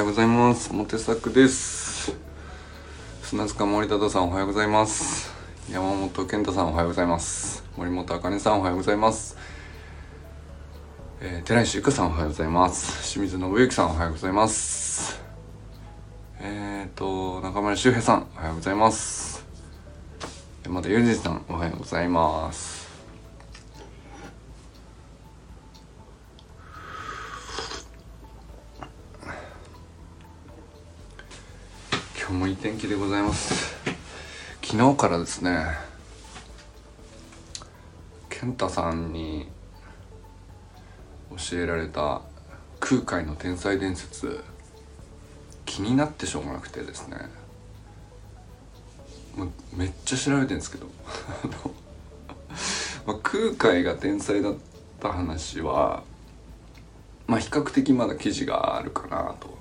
ようございます。モテサクです。砂塚森田さんおはようございます。山本健太さんおはようございます。森本茜さんおはようございます。えー、寺石ゆかさんおはようございます。清水信之さんおはようございます。えっ、ー、と中村修平さんおはようございます。山田裕二さんおはようございます今日もいい天気でございます昨日からですね健太さんに教えられた空海の天才伝説気になってしょうがなくてですねめっちゃ調べてんですけど まあ、空海が天才だった話はまあ比較的まだ記事があるかなと。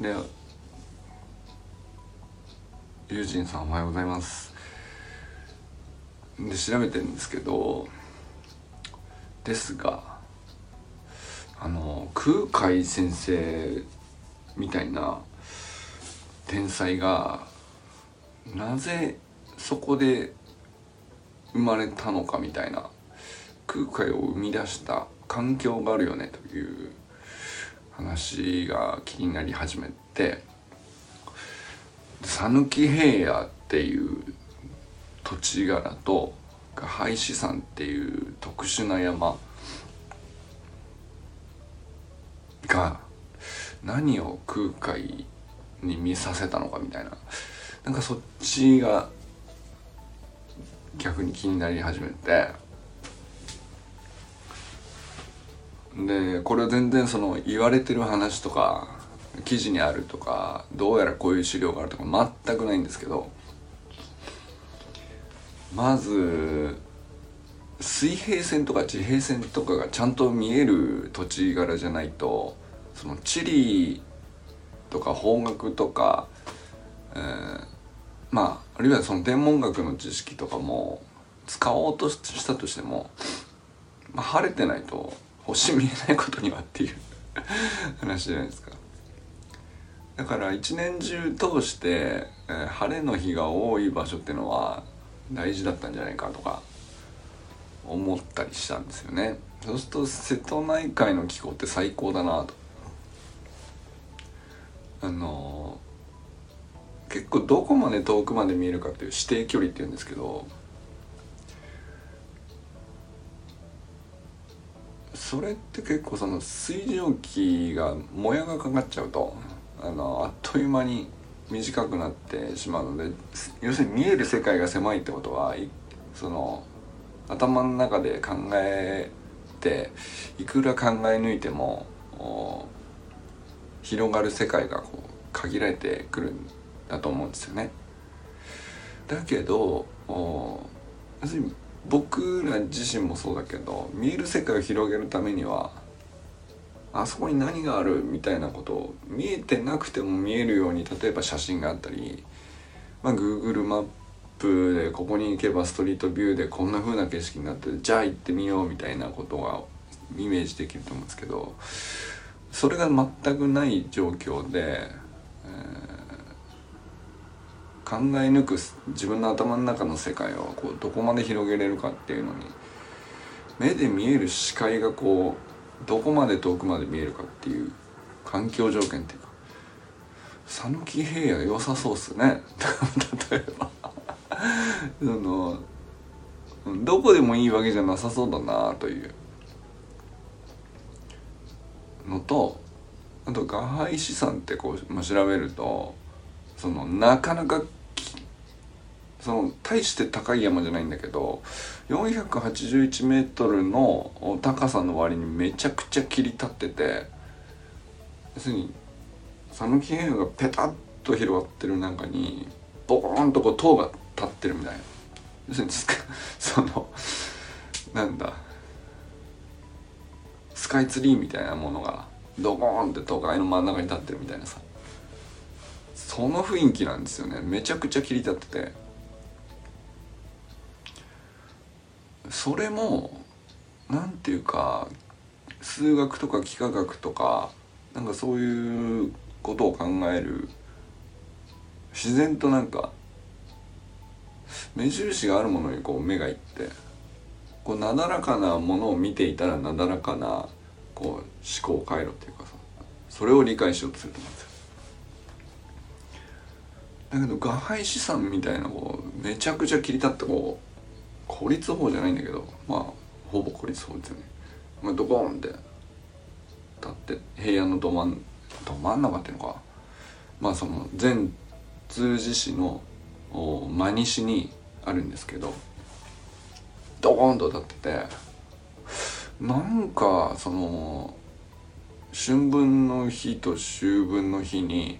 で友人さんおはようございます。で調べてるんですけどですがあの空海先生みたいな天才がなぜそこで生まれたのかみたいな空海を生み出した環境があるよねという話が気になり始めて讃岐平野っていう土地柄と廃止山っていう特殊な山。が何を空海に見させたのかみたいな。なんかそっちが逆に気になり始めて。でこれ全然その言われてる話とか記事にあるとかどうやらこういう資料があるとか全くないんですけどまず水平線とか地平線とかがちゃんと見える土地柄じゃないとその地理とか方角とか、えー、まああるいはその天文学の知識とかも使おうとしたとしても、まあ、晴れてないと星見えないことにはっていう 話じゃないですか。だから一年中通して、えー、晴れの日が多い場所っていうのは大事だったんじゃないかとか思ったりしたんですよね。そうすると瀬戸内海の気候って最高だなと。あのー、結構どこまで遠くまで見えるかっていう指定距離っていうんですけどそれって結構その水蒸気がもやがかかっちゃうと。あのあっという間に短くなってしまうので要するに見える世界が狭いってことはその頭の中で考えていくら考え抜いても広がる世界がこう限られてくるんだと思うんですよね。だけど要するに僕ら自身もそうだけど見える世界を広げるためにはあそこに何があるみたいなことを見えてなくても見えるように例えば写真があったり、まあ、Google マップでここに行けばストリートビューでこんな風な景色になってじゃあ行ってみようみたいなことがイメージできると思うんですけどそれが全くない状況で、えー、考え抜く自分の頭の中の世界をこうどこまで広げれるかっていうのに目で見える視界がこうどこまで遠くまで見えるかっていう環境条件っていうか讃岐平野良さそうっすね。例えば。そのどこでもいいわけじゃなさそうだなという。のとあと画廃資産ってこう、まあ、調べるとそのなかなかその大して高い山じゃないんだけど481メートルの高さの割にめちゃくちゃ切り立ってて要するに讃岐平野がペタッと広がってる中にボコーンとこう塔が立ってるみたいな。要するにそのなんだスカイツリーみたいなものがドコーンって都会の真ん中に立ってるみたいなさ。その雰囲気なんですよね。めちゃくちゃ切り立ってて。それも何て言うか数学とか幾何学とかなんかそういうことを考える自然となんか目印があるものにこう目がいってこうなだらかなものを見ていたらなだらかなこう思考回路っていうかさそれを理解しようとすると思うんですよ。だけど画廃資産みたいなこうめちゃくちゃ切り立ってこう孤立法じゃないんだけどまあほぼ孤立法ですよね、まあ、ドコーンって立って平野のど真んど真ん中っていうのか。まあその全通寺市の真西にあるんですけどドコーンと立っててなんかその春分の日と秋分の日に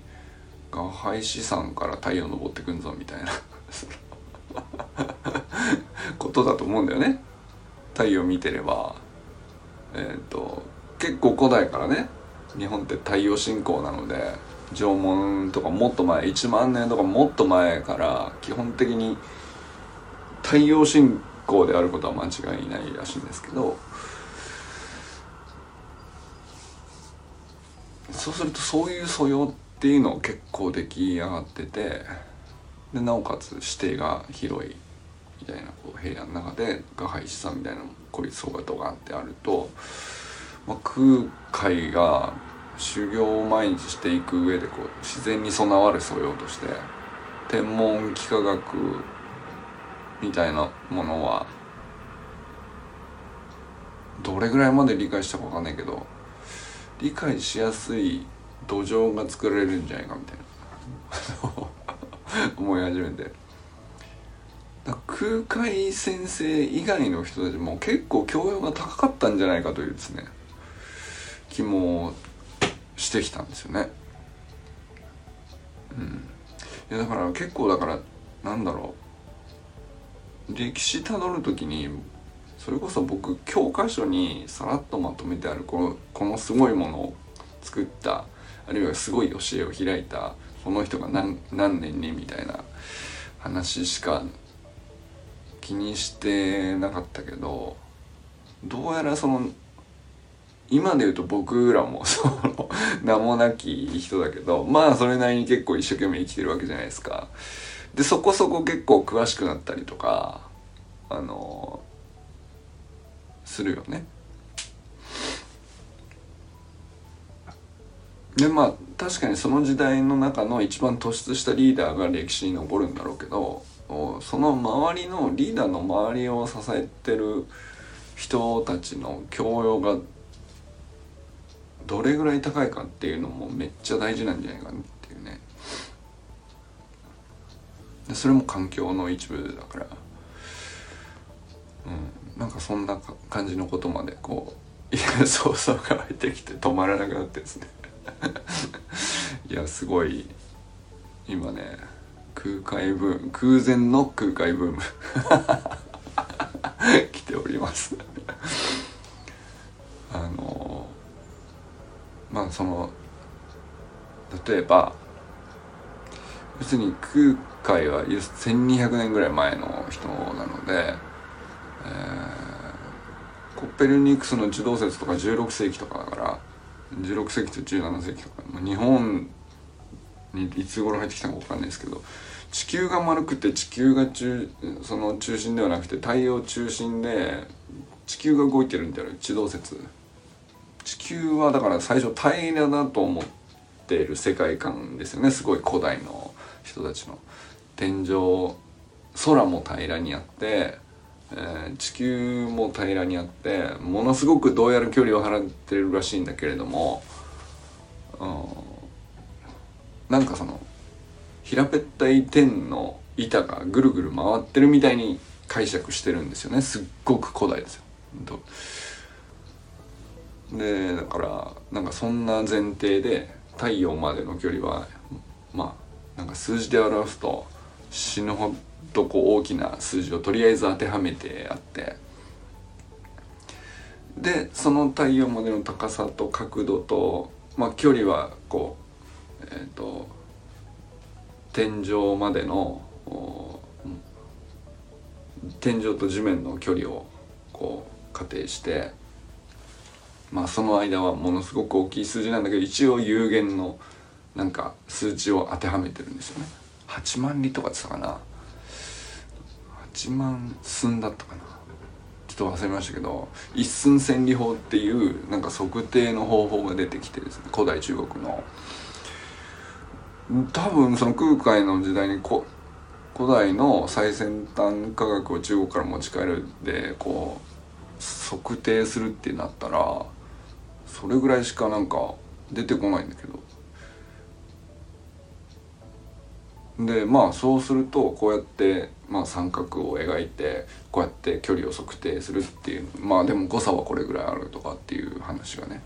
が廃止山から太陽昇ってくんぞみたいな。ことだと思うんだよね。太陽見てれば。えっ、ー、と結構古代からね日本って太陽信仰なので縄文とかもっと前1万年とかもっと前から基本的に太陽信仰であることは間違いないらしいんですけどそうするとそういう素養っていうのを結構出来上がっててでなおかつ視程が広い。みたいなこう平野の中で画廃資産みたいな孤立層がドカンってあると、まあ、空海が修行を毎日していく上でこう自然に備わる素養として天文幾何学みたいなものはどれぐらいまで理解したか分かんないけど理解しやすい土壌が作られるんじゃないかみたいな。思い始めて。空海先生以外の人たちも結構教養が高かったんじゃないかというですね気もしてきたんですよね。うん、いやだから結構だからなんだろう歴史たどる時にそれこそ僕教科書にさらっとまとめてあるこのこのすごいものを作ったあるいはすごい教えを開いたこの人が何何年にみたいな話しか気にしてなかったけどどうやらその今で言うと僕らも その名もなき人だけどまあそれなりに結構一生懸命生きてるわけじゃないですか。でそこそこ結構詳しくなったりとかあのするよね。でまあ確かにその時代の中の一番突出したリーダーが歴史に残るんだろうけどその周りのリーダーの周りを支えてる人たちの教養がどれぐらい高いかっていうのもめっちゃ大事なんじゃないかなっていうね。でそれも環境の一部だから。うん。なんかそんな感じのことまでこう いや想像が湧いてきて止まらなくなってですね。いやすごい今ね空海ブーム空前の空海ブーム。来ております。あのまあその例えば別に空海は1200年ぐらい前の人なので、えー、コッペルニクスの地動説とか16世紀とかだから16世紀と17世紀とか、日本にいつ頃入ってきたのか分かんないですけど地球が丸くて地球が中その中心ではなくて太陽中心で地球が動いてるんだよ地動説。地球はだから最初平らだと思っている世界観ですよね。すごい古代の人たちの。天井空も平らにあって、えー、地球も平らにあってものすごくどうやら距離を払ってるらしいんだけれども、うん、なんかその平べったい天の板がぐるぐる回ってるみたいに解釈してるんですよね。すっごく古代ですよ。でだからなんかそんな前提で太陽までの距離はまあなんか数字で表すと死ぬほどこう大きな数字をとりあえず当てはめてあって。でその太陽までの高さと角度と、まあ、距離はこうえっ、ー、と天井までの天井と地面の距離をこう仮定してまあその間はものすごく大きい数字なんだけど一応有限のなんか数値を当てはめてるんですよね。8万里とかって言ったかな。8万寸だったかな。ちょっと忘れましたけど一寸千里法っていうなんか測定の方法が出てきてですね。古代中国の。多分その空海の時代にこ古代の最先端科学を中国から持ち帰るでこう測定するってなったらそれぐらいしかなんか出てこないんだけど。でまあそうするとこうやって、まあ、三角を描いてこうやって距離を測定するっていうまあでも誤差はこれぐらいあるとかっていう話がね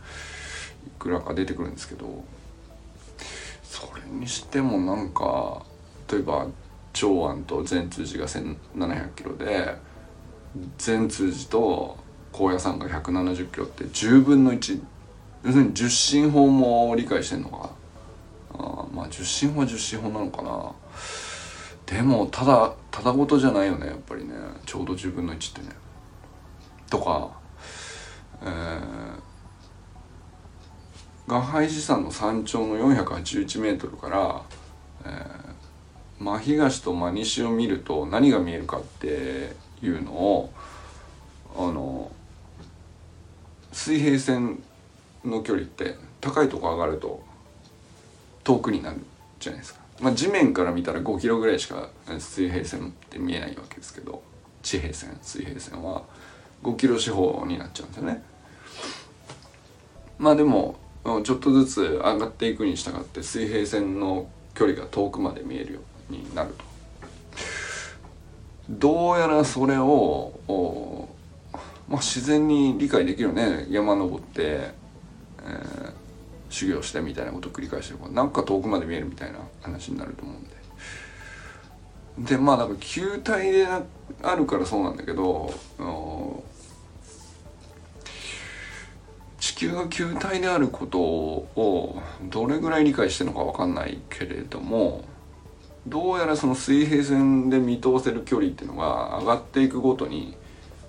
いくらか出てくるんですけど。それにしてもなんか例えば長安と善通寺が1,700キロで善通寺と高野山が170キロって10分の1要するに十進法も理解してんのかあまあ十進法は十進法なのかな。でもただただごとじゃないよねやっぱりね。ちょうど10分の1ってね。とかえー、岩拝寺山の山頂の481メートルから、えー、真東と真西を見ると何が見えるかっていうのをあの水平線の距離って高いとこ上がると遠くになるじゃないですか。まあ、地面から見たら5キロぐらいしか水平線って見えないわけですけど地平線水平線は5キロ四方になっちゃうんですよね。まあでもちょっとずつ上がっていくに従って水平線の距離が遠くまで見えるようになると。どうやらそれをまあ、自然に理解できるよね山登って、えー、修行してみたいなことを繰り返してるなんか遠くまで見えるみたいな話になると思うんででまあなんか球体であるからそうなんだけど球が球体であることをどれぐらい理解してるのか分かんないけれどもどうやらその水平線で見通せる距離っていうのが上がっていくごとに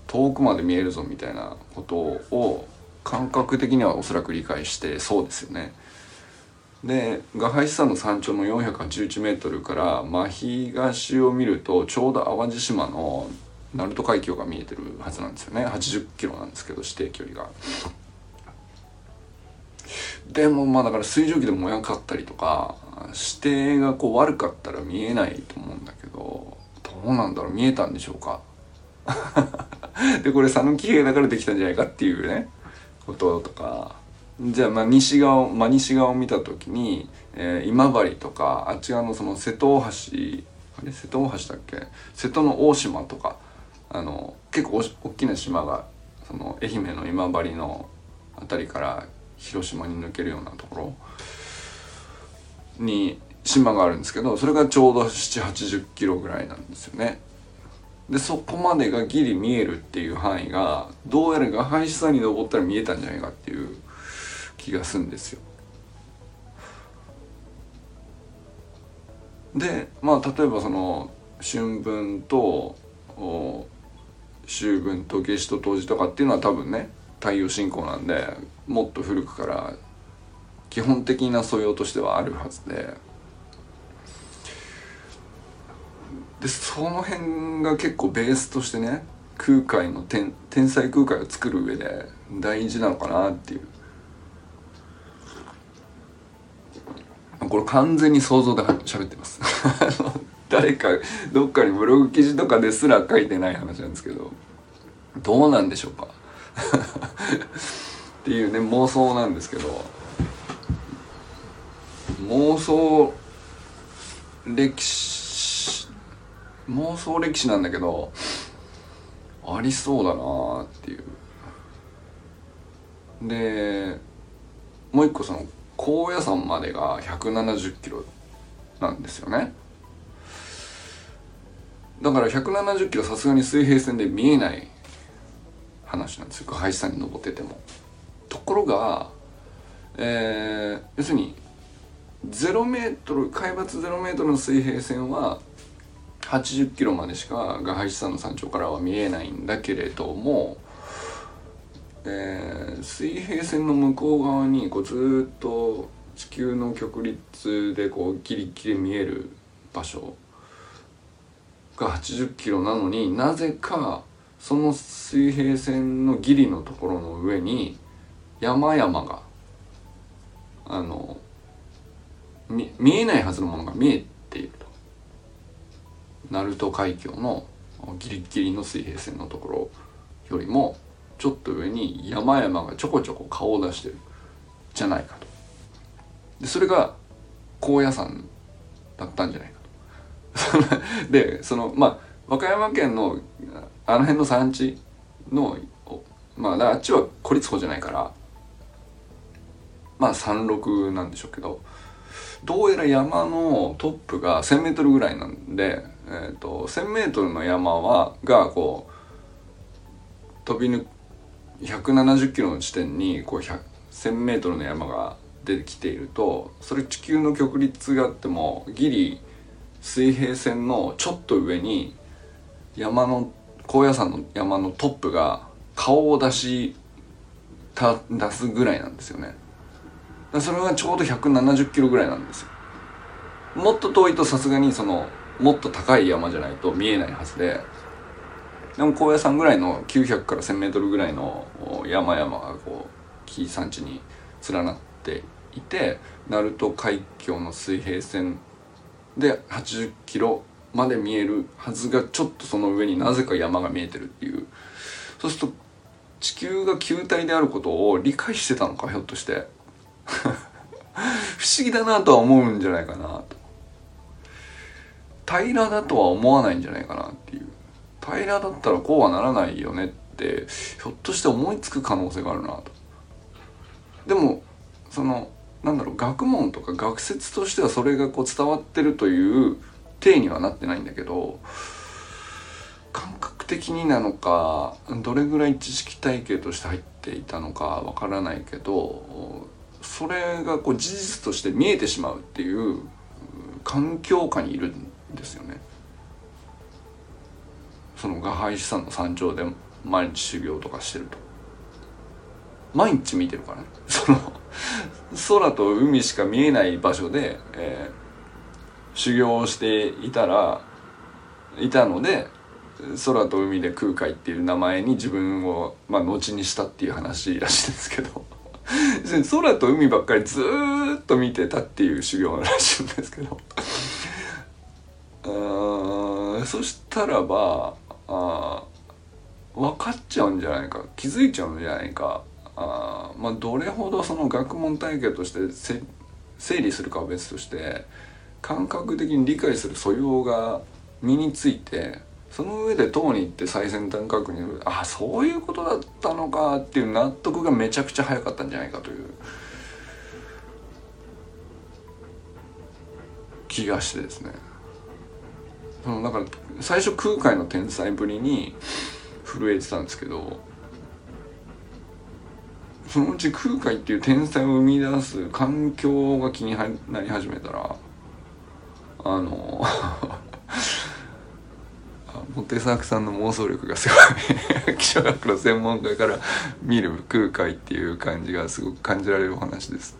遠くまで見えるぞみたいなことを感覚的にはおそらく理解してそうですよね。でガハイ山の山頂の481メートルから真東を見るとちょうど淡路島の鳴門海峡が見えてるはずなんですよね80キロなんですけど指定距離が。でもまあだから水蒸気でもやかったりとか指定がこう悪かったら見えないと思うんだけどどうなんだろう見えたんでしょうか でこれ讃岐兵だからできたんじゃないかっていうねこととかじゃあまあ西側真西側を見た時に、えー、今治とかあっち側のその瀬戸大橋あれ瀬戸大橋だっけ瀬戸の大島とかあの結構大きな島がその愛媛の今治の辺りから広島に抜けるようなところに島があるんですけどそれがちょうど7 8 0キロぐらいなんですよね。でそこまでがギリ見えるっていう範囲がどうやらが廃止山に登ったら見えたんじゃないかっていう気がするんですよ。でまあ例えばその春分と秋分と夏至と冬至とかっていうのは多分ね太陽信仰なんでもっと古くから基本的な素養としてはあるはずで。でその辺が結構ベースとしてね空海の天天才空海を作る上で大事なのかなっていう。これ完全に想像で喋ってます。誰かどっかにブログ記事とかですら書いてない話なんですけどどうなんでしょうか？っていうね妄想なんですけど妄想歴史妄想歴史なんだけどありそうだなっていう。でもう一個その高野山までが170キロなんですよね。だから170キロさすがに水平線で見えない話なんですよ。林山に登ってても。ところがえー、要するに0メートル海抜0メートルの水平線は80キロまでしかガハイ山の山頂からは見えないんだけれども、えー、水平線の向こう側にこうずっと地球の極率でこうギリギリ見える場所が80キロなのになぜかその水平線のギリのところの上に山々があの見えないはずのものが見えていると。鳴門海峡のギリギリの水平線のところよりもちょっと上に山々がちょこちょこ顔を出してるじゃないかと。でそれが高野山だったんじゃないかと。でそのまあ和歌山県のあの辺の産地のまああっちは孤立法じゃないからまあ山麓なんでしょうけどどうやら山のトップが 1,000m ぐらいなんで、えーと、1,000m の山はがこう飛び抜170キロの地点にこう 1,000m の山が出てきているとそれ地球の極率があってもギリ水平線のちょっと上に山の高野山の山のトップが顔を出した出すぐらいなんですよね。それがちょうど170キロぐらいなんですよ。もっと遠いとさすがにそのもっと高い山じゃないと見えないはずで。でも高野山ぐらいの900から 1000m ぐらいの山々がこう紀伊山地に連なっていて鳴門海峡の水平線で80キロまで見えるはずがちょっとその上になぜか山が見えてるっていう。そうすると地球が球体であることを理解してたのかひょっとして。不思議だなとは思うんじゃないかなと。平らだとは思わないんじゃないかなっていう。平らだったらこうはならないよねってひょっとして思いつく可能性があるなと。でもそのなんだろう学問とか学説としてはそれがこう伝わってるという体にはなってないんだけど感覚的になのかどれぐらい知識体系として入っていたのかわからないけどそれがこう事実として見えてしまうっていう環境下にいるんですよね。その画廃資産の山頂で毎日修行とかしてると毎日見てるからねその空と海しか見えない場所で、え、修行をしていたらいたので空と海で空海っていう名前に自分を、まあ、後にしたっていう話らしいですけど。空と海ばっかりずっと見てたっていう修行らしいんですけど。うんそしたらばあ分かっちゃうんじゃないか。気づいちゃうんじゃないか。あまあどれほどその学問体系として整理するかは別として感覚的に理解する素養が身についてその上で党に行って最先端確認あそういうことだったのかっていう納得がめちゃくちゃ早かったんじゃないかという。気がしてですね。そのだから最初空海の天才ぶりに震えてたんですけどそのうち空海っていう天才を生み出す環境が気になり始めたらあの モテサークさんの妄想力がすごい。気象学の専門家から見る空海っていう感じがすごく感じられるお話です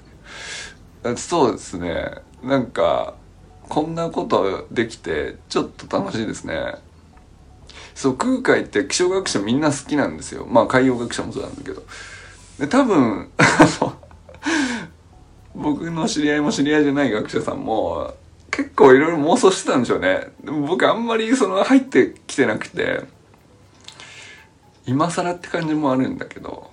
ね。そうですね。なんかこんなことできてちょっと楽しいですね。そう空海って気象学者みんな好きなんですよ。まあ海洋学者もそうなんだけど。で多分僕の知り合いも知り合いじゃない学者さんも結構いろいろ妄想してたんでしょうね。でも僕あんまりその入ってきてなくて今更って感じもあるんだけど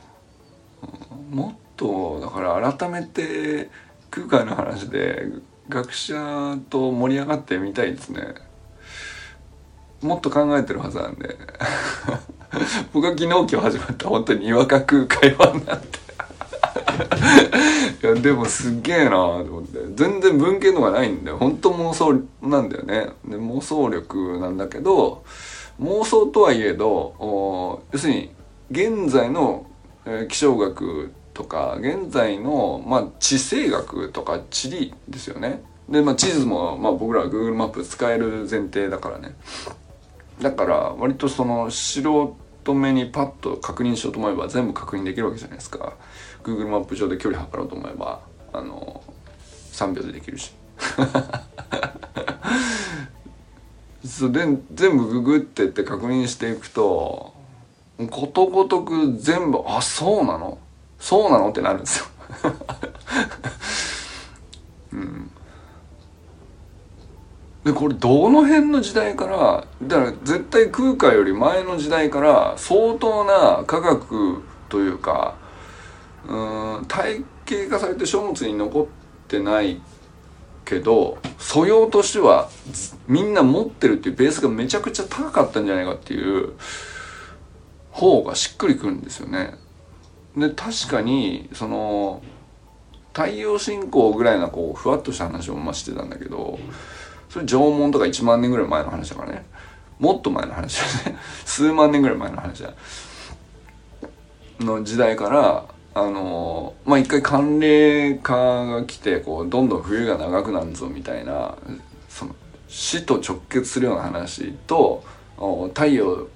もっとだから改めて空海の話で学者と盛り上がってみたいですね。もっと考えてるはずなんで。僕は昨日今日始まった本当ににわか空会話になっていやでもすげえなと思って。全然文献とかないんだよ。本当妄想なんだよね。で妄想力なんだけど妄想とはいえど要するに現在の、えー、気象学とか現在の、まあ、地政学とか地理ですよね。で、まあ、地図も、まあ、僕らは Google マップ使える前提だからね。だから割とその素人目にパッと確認しようと思えば全部確認できるわけじゃないですか。Google マップ上で距離測ろうと思えばあの3秒でできるし。そうで全部ググってって確認していくとことごとく全部あそうなの？そうなの？ってなるんですようんでこれどの辺の時代からだから絶対空海より前の時代から相当な科学というかうん体系化されて書物に残ってないけど素養としてはみんな持ってるっていうベースがめちゃくちゃ高かったんじゃないかっていう方がしっくりくるんですよね。で確かにその太陽信仰ぐらいなこうふわっとした話をましてたんだけどそれ縄文とか1万年ぐらい前の話だからね。もっと前の話だね。数万年ぐらい前の話だの時代からあのまあ一回寒冷化が来てこうどんどん冬が長くなるぞみたいなその死と直結するような話と太陽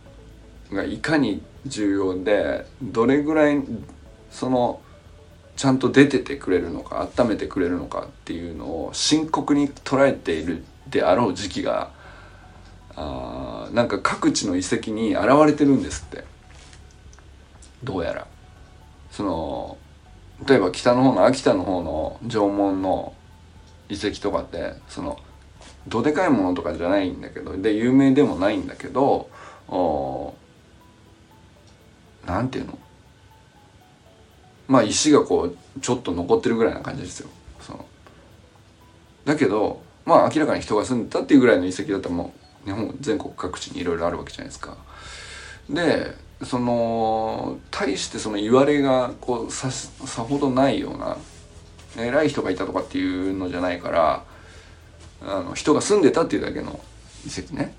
がいかに重要でどれぐらいそのちゃんと出ててくれるのか温めてくれるのかっていうのを深刻に捉えているであろう時期があなんか各地の遺跡に現れてるんですって。どうやら。その例えば北の方の秋田の方の縄文の遺跡とかってそのどでかいものとかじゃないんだけどで有名でもないんだけどおなんていうの。まあ石がこうちょっと残ってるぐらいな感じですよ。そのだけどまあ明らかに人が住んでたっていうぐらいの遺跡だったらもう日本全国各地にいろいろあるわけじゃないですか。でその対してその言われがこうささほどないような偉い人がいたとかっていうのじゃないからあの人が住んでたっていうだけの遺跡ね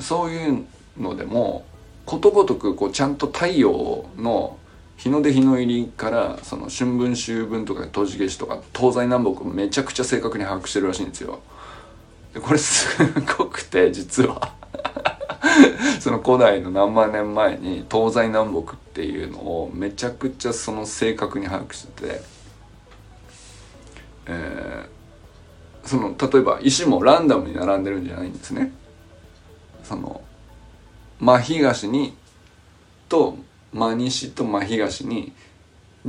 そういうのでもことごとくこうちゃんと太陽の日の出日の入りからその春分秋分とか冬至夏至とか東西南北めちゃくちゃ正確に把握してるらしいんですよ。でこれすごくて実は その古代の何万年前に東西南北っていうのをめちゃくちゃその正確に把握してて、えー、その例えば石もランダムに並んでるんじゃないんですね。その真東にと真西と真東に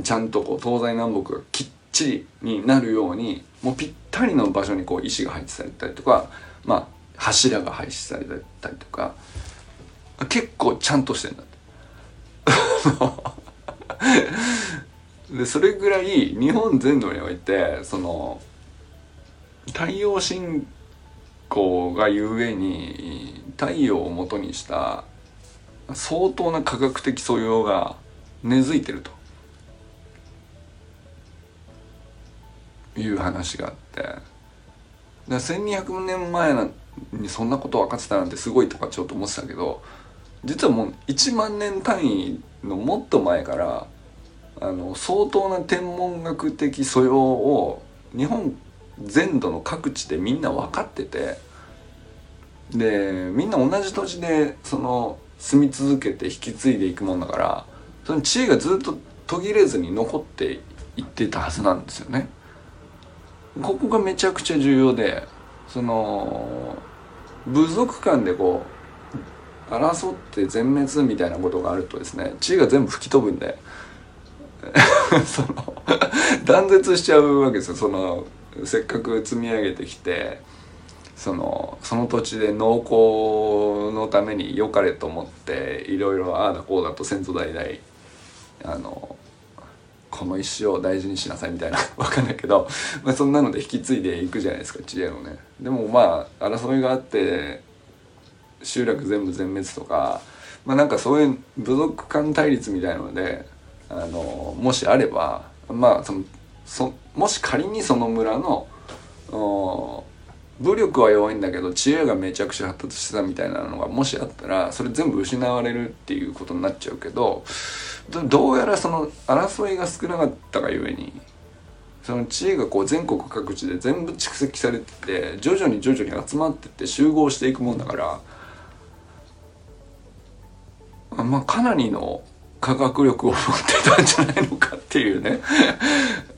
ちゃんとこう東西南北がきっちになるようにもうぴったりの場所にこう石が配置されたりとかまあ柱が配置されたりとか結構ちゃんとしてんだって。でそれぐらい日本全土においてその太陽信仰がゆえに太陽をもとにした相当な科学的素養が根付いてると。いう話があってだ1200年前にそんなこと分かってたなんてすごいとかちょっと思ってたけど実はもう1万年単位のもっと前からあの相当な天文学的素養を日本全土の各地でみんな分かっててでみんな同じ土地でその住み続けて引き継いでいくもんだからその知恵がずっと途切れずに残っていってたはずなんですよね。ここがめちゃくちゃ重要でその部族間でこう争って全滅みたいなことがあるとですね知恵が全部吹き飛ぶんで その断絶しちゃうわけですよ。そのせっかく積み上げてきてそのその土地で農耕のために良かれと思っていろいろああだこうだと先祖代々あのこの石を大事にしなさいみたいな わかんないけど、まあ、そんなので引き継いでいくじゃないですか知恵をね。でもまあ争いがあって集落全部全滅とかまあなんかそういう部族間対立みたいなのであのもしあればまあそのそもし仮にその村の武力は弱いんだけど知恵がめちゃくちゃ発達してたみたいなのがもしあったらそれ全部失われるっていうことになっちゃうけどどうやらその争いが少なかったがゆえにその知恵がこう全国各地で全部蓄積されてて徐々に徐々に集まってって集合していくもんだからまあかなりの科学力を持ってたんじゃないのかっていうね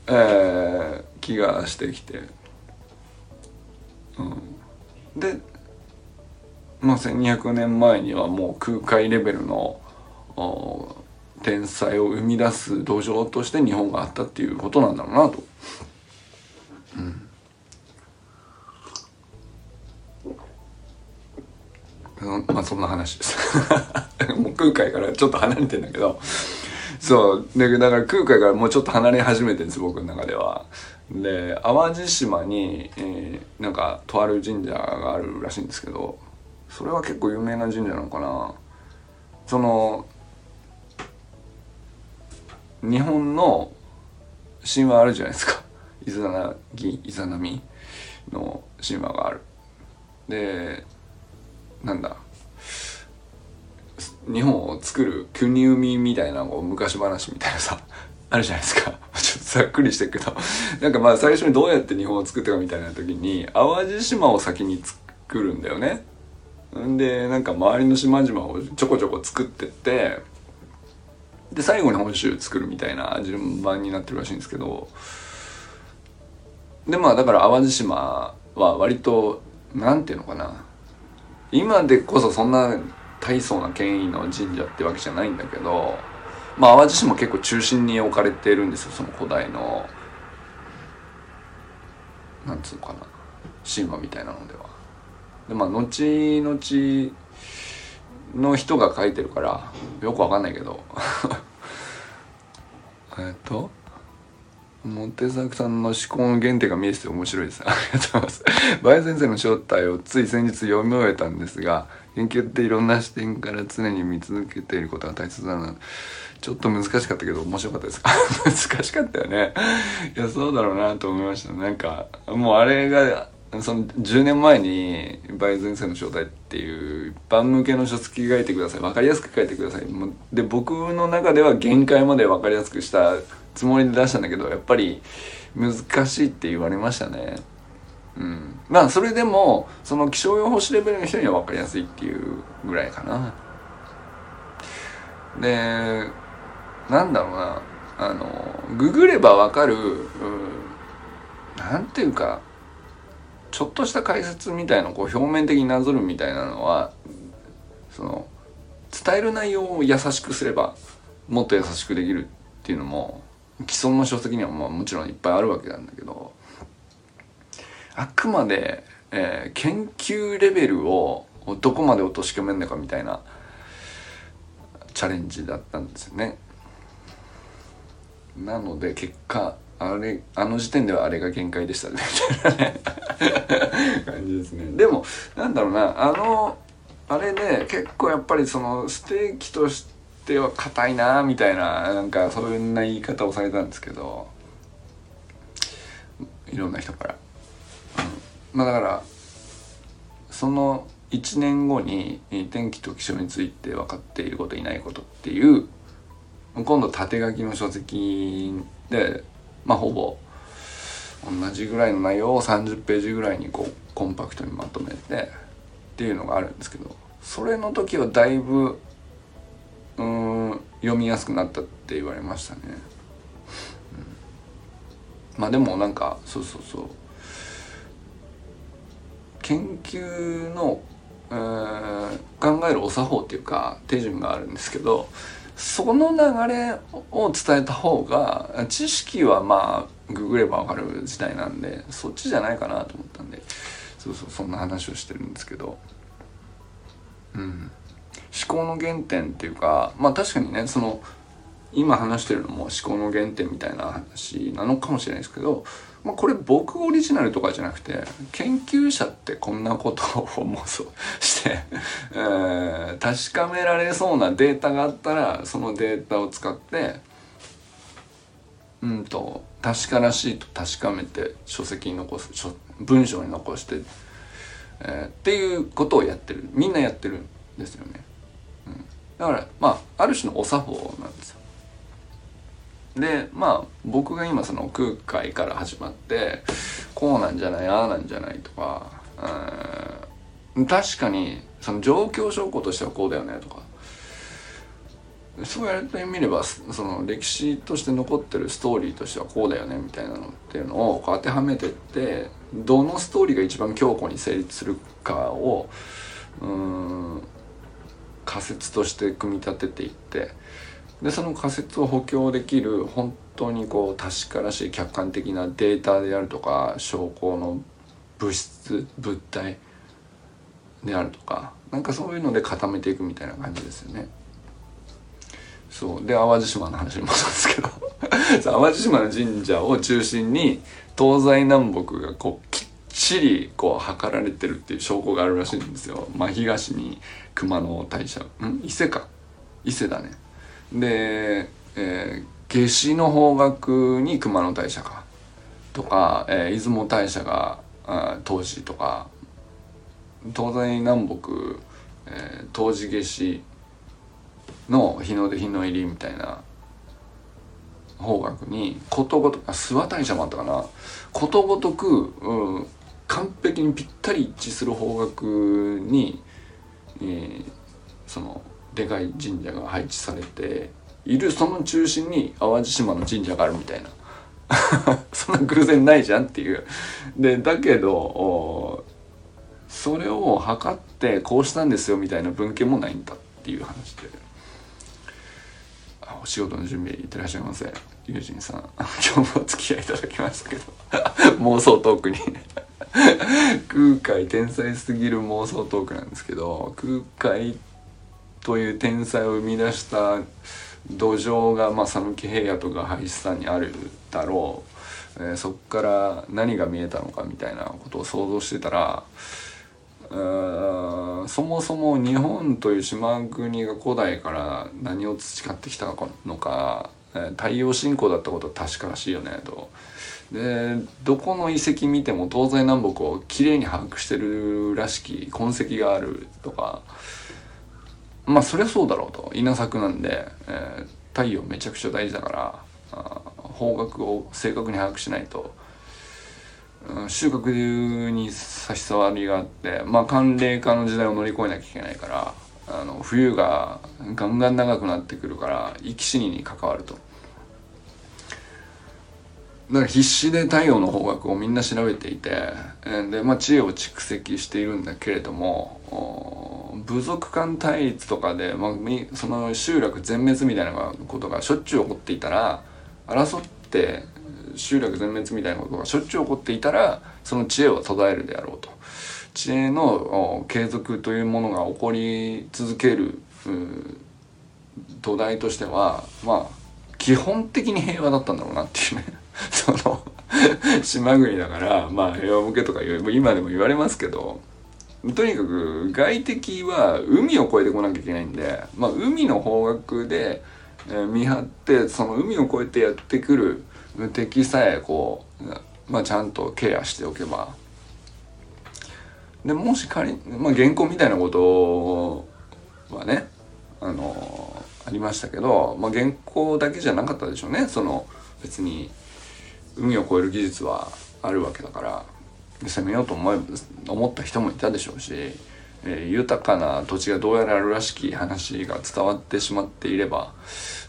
えー、気がしてきて。うん、でまあ1200年前にはもう空海レベルの天才を生み出す土壌として日本があったっていうことなんだろうなと。うん、まあそんな話です。もう空海からちょっと離れてんだけど。そう。だから空海からもうちょっと離れ始めてるんです僕の中では。で淡路島に、えー、なんかとある神社があるらしいんですけどそれは結構有名な神社なのかな。その日本の神話あるじゃないですか。イザナギイザナミの神話がある。でなんだ。日本を作る国生みみたいなこう昔話みたいなさあるじゃないですか。ちょっとざっくりしてるけどなんかまあ最初にどうやって日本を作ったかみたいな時に淡路島を先に作るんだよね。んでなんか周りの島々をちょこちょこ作ってってで最後に本州作るみたいな順番になってるらしいんですけど。でまあだから淡路島は割となんていうのかな。今でこそそんな大層な権威の神社ってわけじゃないんだけどまあ淡路島結構中心に置かれているんですよその古代のなんつうのかな神話みたいなのでは。でまあ後々の人が書いてるからよくわかんないけど えっとモテザクさんの思考の原点が見えてて面白いです。ありがとうございます。バイ先生の正体をつい先日読み終えたんですが、研究っていろんな視点から常に見続けていることが大切だな。ちょっと難しかったけど面白かったです。難しかったよね。いや、そうだろうなと思いました。なんか、もうあれがその10年前に「梅前線の正体」っていう一般向けの書籍書いてください分かりやすく書いてくださいで僕の中では限界まで分かりやすくしたつもりで出したんだけどやっぱり難しいって言われましたねうんまあそれでもその気象予報士レベルの人には分かりやすいっていうぐらいかなでなんだろうなあのググれば分かる、うん、なんていうかちょっとした解説みたいなこう表面的になぞるみたいなのはその伝える内容を優しくすればもっと優しくできるっていうのも既存の書籍にはまあもちろんいっぱいあるわけなんだけどあくまで、えー、研究レベルをどこまで落とし込めるのかみたいなチャレンジだったんですよね。なので結果あれあの時点ではあれが限界でしたね。みたいなね感じですね。でもなんだろうなあのあれで結構やっぱりそのステーキとしては硬いなみたいななんかそういうな言い方をされたんですけどいろんな人から、うん、まあだからその1年後に天気と気象について分かっていることいないことっていう今度縦書きの書籍でまあほぼ同じぐらいの内容を30ページぐらいにこうコンパクトにまとめてっていうのがあるんですけどそれの時はだいぶうん読みやすくなったって言われましたね。うん、まあでもなんかそうそうそう研究の、えー、考えるお作法っていうか手順があるんですけどその流れを伝えた方が知識はまあググればわかる時代なんでそっちじゃないかなと思ったんでそうそうそんな話をしてるんですけど。うん。思考の原点っていうかまあ確かにねその今話してるのも思考の原点みたいな話なのかもしれないですけどまあ、これ僕オリジナルとかじゃなくて研究者ってこんなことを妄想して、え、確かめられそうなデータがあったらそのデータを使ってうんと確からしいと確かめて書籍に残す文章に残して、えー、っていうことをやってるみんなやってるんですよね。うん、だからまあある種のお作法なんですよ。でまあ僕が今その空海から始まってこうなんじゃないああなんじゃないとか確かにその状況証拠としてはこうだよねとかそうやってみればその歴史として残ってるストーリーとしてはこうだよねみたいなのっていうのをこう当てはめてってどのストーリーが一番強固に成立するかをうん仮説として組み立てていってでその仮説を補強できる本当にこう確からしい客観的なデータであるとか証拠の物質物体であるとかなんかそういうので固めていくみたいな感じですよね。そうで淡路島の話に戻るんですけど 淡路島の神社を中心に東西南北がこうきっちりこう測られてるっていう証拠があるらしいんですよ。まあ、東に熊野大社ん？伊勢か伊勢だね。で、えー、夏至の方角に熊野大社か。とか、えー、出雲大社が当時とか。東西南北、えー、冬至夏至の日の出日の入りみたいな。方角にことごとく諏訪大社もあったかな。ことごとく、うん、完璧にぴったり一致する方角に、えー、そのでかい神社が配置されているその中心に淡路島の神社があるみたいな。そんな偶然ないじゃんっていう。でだけどそれを測ってこうしたんですよみたいな文献もないんだっていう話で。お仕事の準備いってらっしゃいませ。友人さん。今日もお付き合いいただきましたけど。妄想トークに。空海天才すぎる妄想トークなんですけど空海ってという天才を生み出した土壌がまあ讃岐平野とか林さんにあるだろう、えー、そこから何が見えたのかみたいなことを想像してたらそもそも日本という島国が古代から何を培ってきたのか、えー、太陽信仰だったことは確からしいよねと。でどこの遺跡見ても東西南北をきれいに把握してるらしき痕跡があるとかまあそりゃそうだろうと稲作なんで、えー、太陽めちゃくちゃ大事だから方角を正確に把握しないと、うん、収穫に差し障りがあってまあ寒冷化の時代を乗り越えなきゃいけないからあの冬がガンガン長くなってくるから生き死にに関わると。だから必死で太陽の方角をみんな調べていてで、まあ、知恵を蓄積しているんだけれども部族間対立とかで、まあ、その集落全滅みたいなことがしょっちゅう起こっていたら争って集落全滅みたいなことがしょっちゅう起こっていたらその知恵は途絶えるであろうと。知恵の継続というものが起こり続ける土台としてはまあ基本的に平和だったんだろうなっていうね。その島国だからまあ平和向けとか今でも言われますけどとにかく外敵は海を越えてこなきゃいけないんで、まあ、海の方角で、え、見張ってその海を越えてやってくる敵さえこう、まあ、ちゃんとケアしておけば。でもし仮に、まあ、原稿みたいなことはねあのありましたけど、まあ、原稿だけじゃなかったでしょうね。その別に海を越える技術はあるわけだから。攻めようと思え思った人もいたでしょうし、えー、豊かな土地がどうやらあるらしき話が伝わってしまっていれば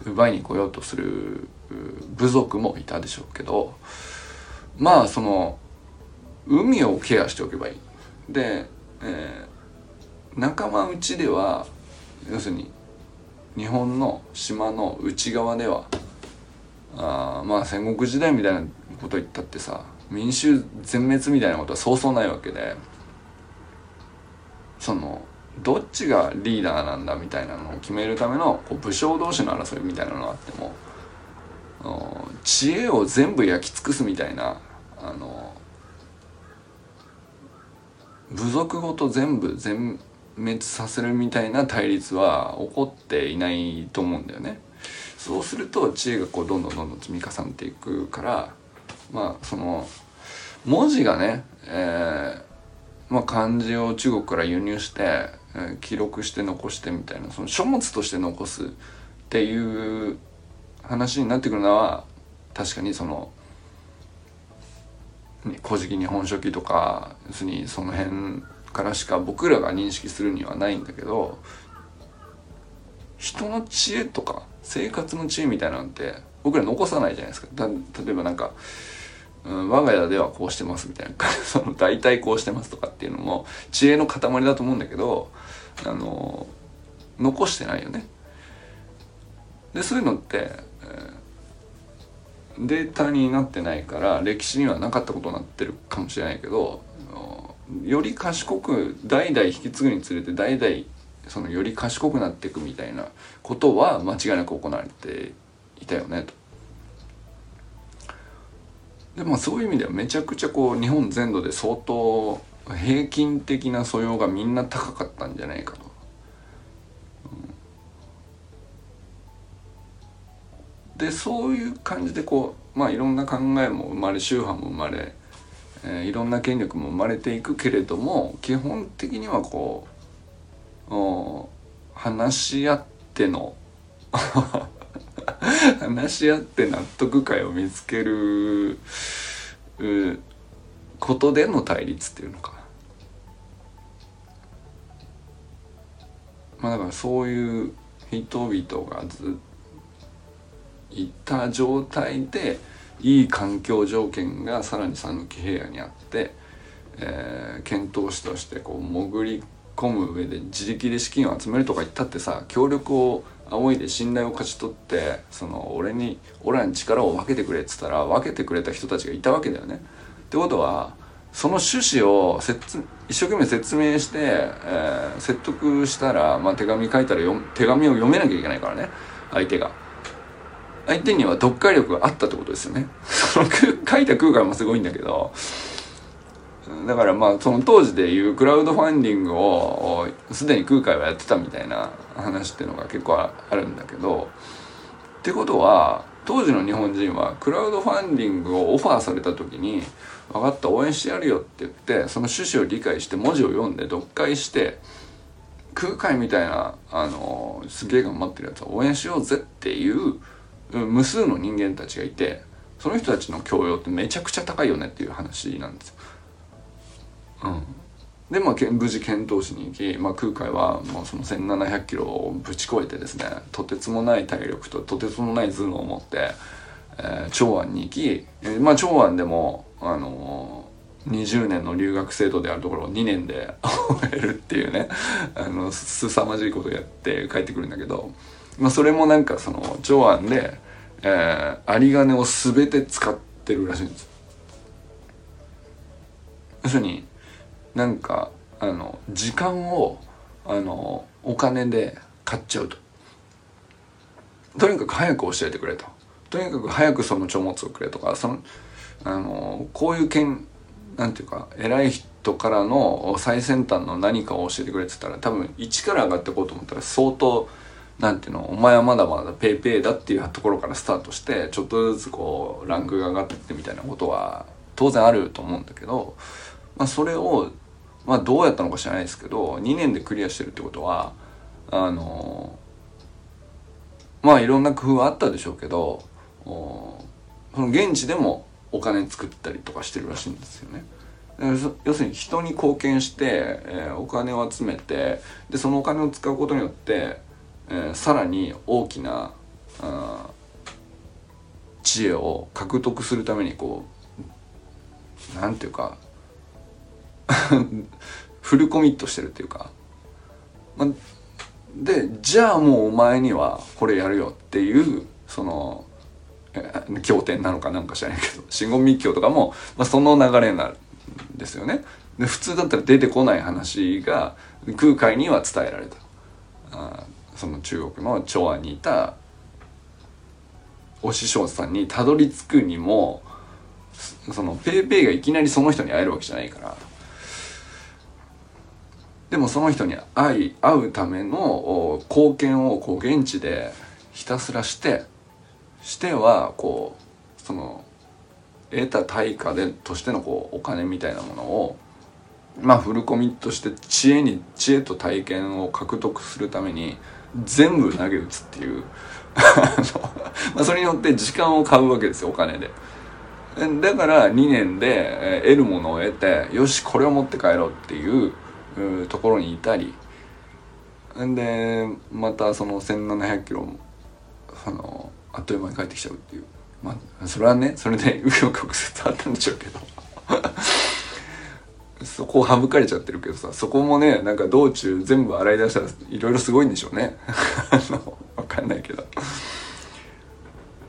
奪いに来ようとする部族もいたでしょうけどまあその海をケアしておけばいい。で、えー、仲間内では要するに日本の島の内側ではあまあ戦国時代みたいなこと言ったってさ民衆全滅みたいなことはそうそうないわけでそのどっちがリーダーなんだみたいなのを決めるためのこう武将同士の争いみたいなのがあっても知恵を全部焼き尽くすみたいなあの部族ごと全部全滅させるみたいな対立は起こっていないと思うんだよね。そうすると知恵がこうどんどんどんどん積み重ねていくからまあその文字がね、えーまあ、漢字を中国から輸入して、えー、記録して残してみたいなその書物として残すっていう話になってくるのは確かにその「古事記」日本書紀とか要するにその辺からしか僕らが認識するにはないんだけど人の知恵とか生活の知恵みたいなんて僕ら残さないじゃないですか。例えばなんか、うん、我が家ではこうしてますみたいな その大体こうしてますとかっていうのも知恵の塊だと思うんだけどあの残してないよねでそういうのって、えー、データになってないから歴史にはなかったことになってるかもしれないけどより賢く代々引き継ぐにつれて代々そのより賢くなっていくみたいなことは間違いなく行われていたよねと。でまあそういう意味ではめちゃくちゃこう日本全土で相当平均的な素養がみんな高かったんじゃないかと。でそういう感じでこうまあいろんな考えも生まれ宗派も生まれ、えー、いろんな権力も生まれていくけれども基本的にはこう話し合っての 話し合って納得感を見つけることでの対立っていうのかな。まあだからそういう人々がずいた状態でいい環境条件がさらに讃岐平野にあって、えー、検討士としてこう潜り込む上で自力で資金を集めるとか言ったってさ協力を仰いで信頼を勝ち取ってその俺に俺らに力を分けてくれっつったら分けてくれた人たちがいたわけだよね。ってことはその趣旨を一生懸命説明して、えー、説得したら、まあ、手紙書いたら手紙を読めなきゃいけないからね相手が。相手には読解力があったってことですよね。そ の書いた空間もすごいんだけど、だからまあその当時でいうクラウドファンディングをすでに空海はやってたみたいな話っていうのが結構あるんだけどってことは当時の日本人はクラウドファンディングをオファーされた時に「分かった応援してやるよ」って言ってその趣旨を理解して文字を読んで読解して空海みたいなあのすげえ頑張ってるやつを応援しようぜっていう無数の人間たちがいてその人たちの教養ってめちゃくちゃ高いよねっていう話なんですよ。うん、でまあ無事遣唐使に行き、まあ、空海はもうその1,700キロをぶち越えてですねとてつもない体力ととてつもない頭脳を持って、えー、長安に行き、えー、まあ長安でもあのー、20年の留学制度であるところを2年で 終えるっていうねあのす凄まじいことをやって帰ってくるんだけど、まあ、それもなんかその長安でえー、有り金を全て使ってるらしいんです。要するになんかあの時間をあのお金で買っちゃうと。とにかく早く教えてくれと。とにかく早くその書物をくれとかそのあのこういう件なんていうか偉い人からの最先端の何かを教えてくれって言ったら多分一から上がっていこうと思ったら相当なんていうのお前はまだまだペイペイだっていうところからスタートしてちょっとずつこうランクが上がってってみたいなことは当然あると思うんだけど、まあ、それを、まあ、どうやったのか知らないですけど2年でクリアしてるってことはあのまあいろんな工夫はあったでしょうけどその現地でもお金作ったりとかしてるらしいんですよね。要するに人に貢献して、えー、お金を集めてでそのお金を使うことによってえー、さらに大きな知恵を獲得するためにこうなんていうか フルコミットしてるっていうか、ま、でじゃあもうお前にはこれやるよっていうその経典なのかなんか知らないけど真言密教とかも、まあ、その流れになるんですよね。で普通だったら出てこない話が空海には伝えられた。あその中国の長安にいたお師匠さんにたどり着くにもそのペイペイがいきなりその人に会えるわけじゃないからでもその人に会い会うための貢献をこう現地でひたすらしてしてはこうその得た対価でとしてのこうお金みたいなものをまあフルコミットして知恵に知恵と体験を獲得するために全部投げ打つっていうまあそれによって時間を買うわけですよお金で。だから2年で得るものを得てよしこれを持って帰ろうっていうところにいたり。んでまたその1,700キロあのあっという間に帰ってきちゃうっていう。まあそれはねそれで右翼曲折あったんでしょうけど。そこを省かれちゃってるけどさそこもねなんか道中全部洗い出したらいろいろすごいんでしょうね。分かんないけど。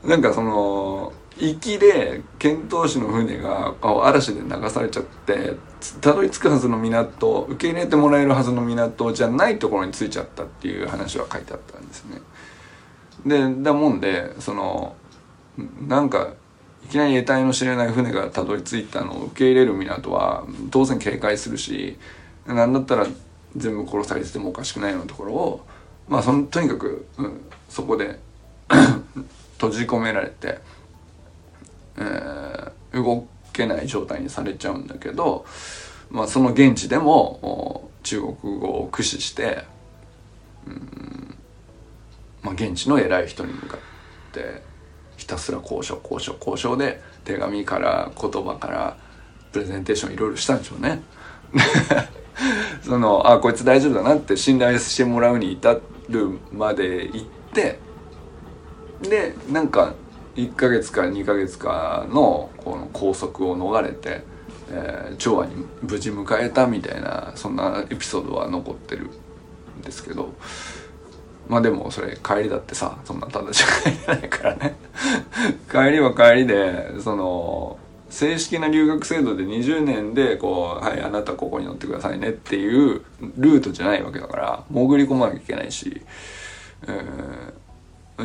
なんかその行きで遣唐使の船が嵐で流されちゃってたどり着くはずの港受け入れてもらえるはずの港じゃないところに着いちゃったっていう話は書いてあったんですね。でだもんでそのなんかいきなり得体の知れない船がたどり着いたのを受け入れる港は当然警戒するし何だったら全部殺されててもおかしくないようなところをまあそのとにかく、うん、そこで 閉じ込められて、えー、動けない状態にされちゃうんだけど、まあ、その現地でも中国語を駆使して、うんまあ、現地の偉い人に向かってひたすら交渉交渉交渉で手紙から言葉からプレゼンテーションいろいろしたんでしょうね。そのあこいつ大丈夫だなって信頼してもらうに至るまで行ってでなんか1ヶ月か2ヶ月かのこの拘束を逃れて、えー、長安に無事迎えたみたいなそんなエピソードは残ってるんですけどまあでもそれ帰りだってさそんなただじゃ帰れないからね。帰りは帰りでその正式な留学制度で20年でこう「はいあなたここに乗ってくださいね」っていうルートじゃないわけだから潜り込まなきゃいけないし、えー、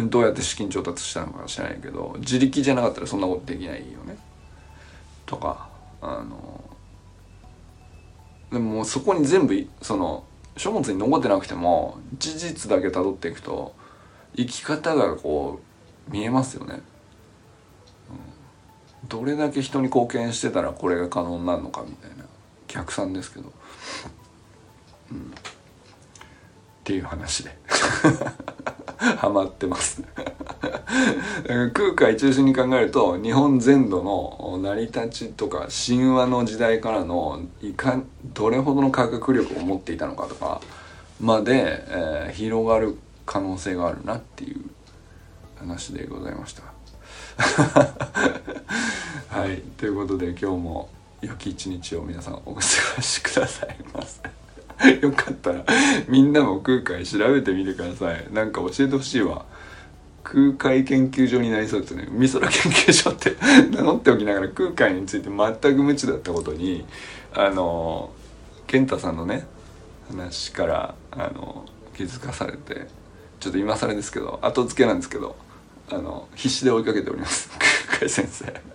どうやって資金調達したのか知らないけど自力じゃなかったらそんなことできないよね。とかあのでもそこに全部その書物に残ってなくても事実だけ辿っていくと生き方がこう見えますよね、うん、どれだけ人に貢献してたらこれが可能になるのかみたいな。逆算ですけど、うん、っていう話で ハマってます空海中心に考えると日本全土の成り立ちとか神話の時代からのいかどれほどの科学力を持っていたのかとかまで、えー、広がる可能性があるなっていう話でございました。はいということで今日も良き一日を皆さんお過ごしくださいませ。よかったらみんなも空海調べてみてください。なんか教えてほしいわ。空海研究所になりそうですね美空研究所って 名乗っておきながら空海について全く無知だったことにあの健太さんのね話からあの気づかされてちょっと今更ですけど後付けなんですけどあの必死で追いかけております 空海先生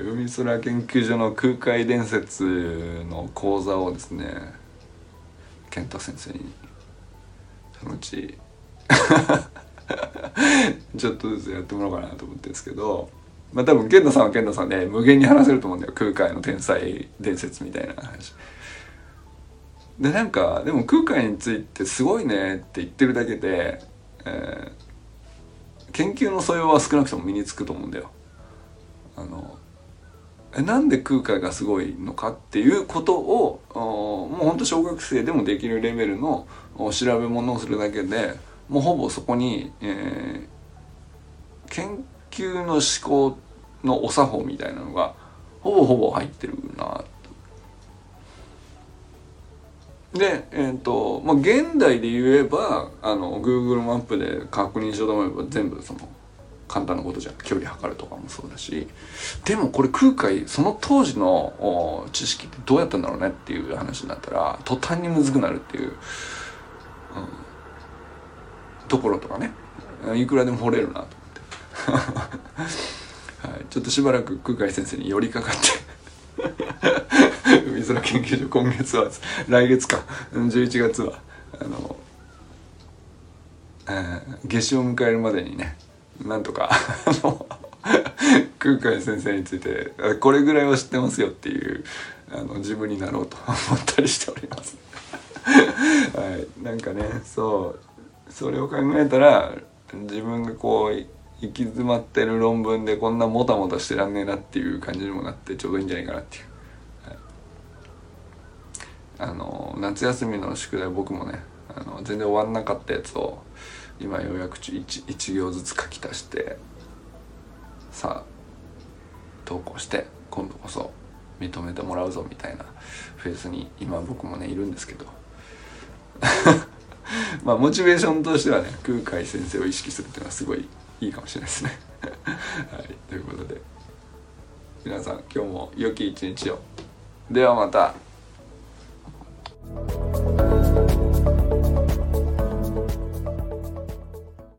海空研究所の空海伝説の講座をですね健太先生にそのうち ちょっとずつやってもらおうかなと思ってるんですけどまあ多分健太さんは健太さんで無限に話せると思うんだよ空海の天才伝説みたいな話。でなんかでも空海についてすごいねって言ってるだけで、えー、研究の素養は少なくとも身につくと思うんだよ。あのなんで空海がすごいのかっていうことをもうほんと小学生でもできるレベルの調べ物をするだけでもうほぼそこに、えー、研究の思考のお作法みたいなのがほぼほぼ入ってるなで、えーとまあ、現代で言えばあの Google マップで確認しようと思えば全部その簡単なことじゃん。距離測るとかもそうだし。でもこれ空海その当時の知識ってどうやったんだろうねっていう話になったら途端にむずくなるっていう、うん、ところとかね。いくらでも掘れるなと思って、はい、ちょっとしばらく空海先生に寄りかかって。海空研究所今月は来月か。11月はあの、えー、夏至を迎えるまでにねなんとか 空海先生についてこれぐらいは知ってますよっていうあの自分になろうと 思ったりしております。はい。なんかねそうそれを考えたら自分がこう行き詰まってる論文でこんなもたもたしてらんねえなっていう感じにもなってちょうどいいんじゃないかなっていう、はい、あの夏休みの宿題僕もねあの全然終わんなかったやつを今ようやく 1, 1行ずつ書き足してさあ投稿して今度こそ認めてもらうぞみたいなフェーズに今僕もねいるんですけど。まあモチベーションとしてはね空海先生を意識するっていうのはすごいいいかもしれないですね。はいということで。皆さん今日も良き一日を。ではまた。